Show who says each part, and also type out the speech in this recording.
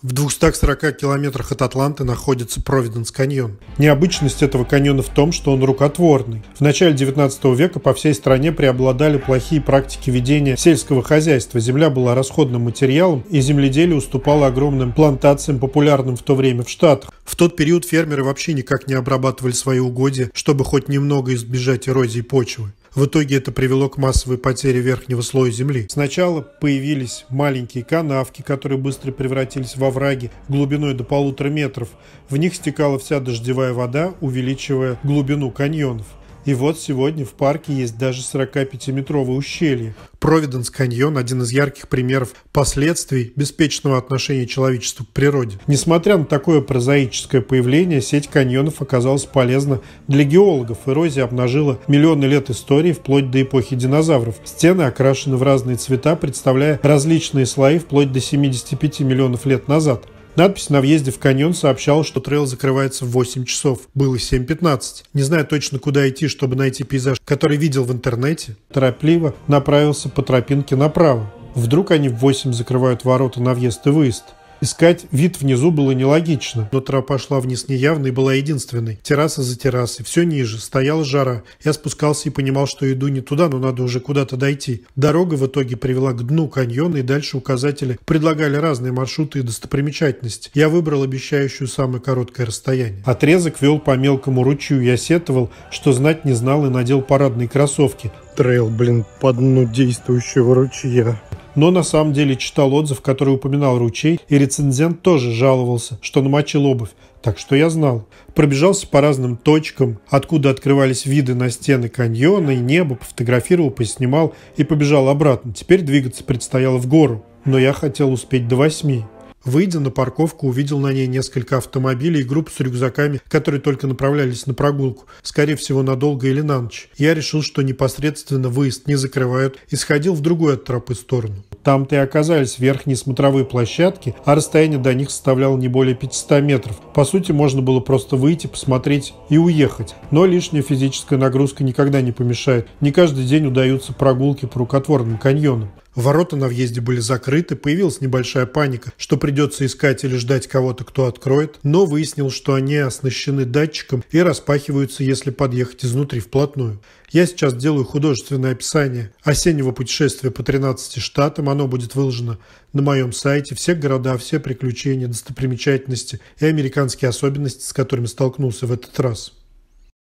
Speaker 1: В 240 километрах от Атланты находится Провиденс каньон. Необычность этого каньона в том, что он рукотворный. В начале 19 века по всей стране преобладали плохие практики ведения сельского хозяйства. Земля была расходным материалом, и земледелие уступало огромным плантациям, популярным в то время в Штатах. В тот период фермеры вообще никак не обрабатывали свои угодья, чтобы хоть немного избежать эрозии почвы. В итоге это привело к массовой потере верхнего слоя земли. Сначала появились маленькие канавки, которые быстро превратились во враги глубиной до полутора метров. В них стекала вся дождевая вода, увеличивая глубину каньонов. И вот сегодня в парке есть даже 45-метровое ущелье. Провиденс каньон – один из ярких примеров последствий беспечного отношения человечества к природе. Несмотря на такое прозаическое появление, сеть каньонов оказалась полезна для геологов. Эрозия обнажила миллионы лет истории вплоть до эпохи динозавров. Стены окрашены в разные цвета, представляя различные слои вплоть до 75 миллионов лет назад. Надпись на въезде в каньон сообщала, что трейл закрывается в 8 часов. Было 7.15. Не зная точно, куда идти, чтобы найти пейзаж, который видел в интернете, торопливо направился по тропинке направо. Вдруг они в 8 закрывают ворота на въезд и выезд. Искать вид внизу было нелогично, но тропа шла вниз неявно и была единственной. Терраса за террасой, все ниже, стояла жара. Я спускался и понимал, что иду не туда, но надо уже куда-то дойти. Дорога в итоге привела к дну каньона, и дальше указатели предлагали разные маршруты и достопримечательности. Я выбрал обещающую самое короткое расстояние. Отрезок вел по мелкому ручью, я сетовал, что знать не знал и надел парадные кроссовки.
Speaker 2: Трейл, блин, по дну действующего ручья
Speaker 1: но на самом деле читал отзыв, который упоминал ручей, и рецензент тоже жаловался, что намочил обувь. Так что я знал. Пробежался по разным точкам, откуда открывались виды на стены каньона и небо, пофотографировал, поснимал и побежал обратно. Теперь двигаться предстояло в гору, но я хотел успеть до восьми. Выйдя на парковку, увидел на ней несколько автомобилей и группу с рюкзаками, которые только направлялись на прогулку, скорее всего, надолго или на ночь. Я решил, что непосредственно выезд не закрывают, и сходил в другую от тропы сторону. Там-то и оказались верхние смотровые площадки, а расстояние до них составляло не более 500 метров. По сути, можно было просто выйти, посмотреть и уехать. Но лишняя физическая нагрузка никогда не помешает. Не каждый день удаются прогулки по рукотворным каньонам. Ворота на въезде были закрыты, появилась небольшая паника, что придется искать или ждать кого-то, кто откроет, но выяснил, что они оснащены датчиком и распахиваются, если подъехать изнутри вплотную. Я сейчас делаю художественное описание осеннего путешествия по 13 штатам. Оно будет выложено на моем сайте. Все города, все приключения, достопримечательности и американские особенности, с которыми столкнулся в этот раз.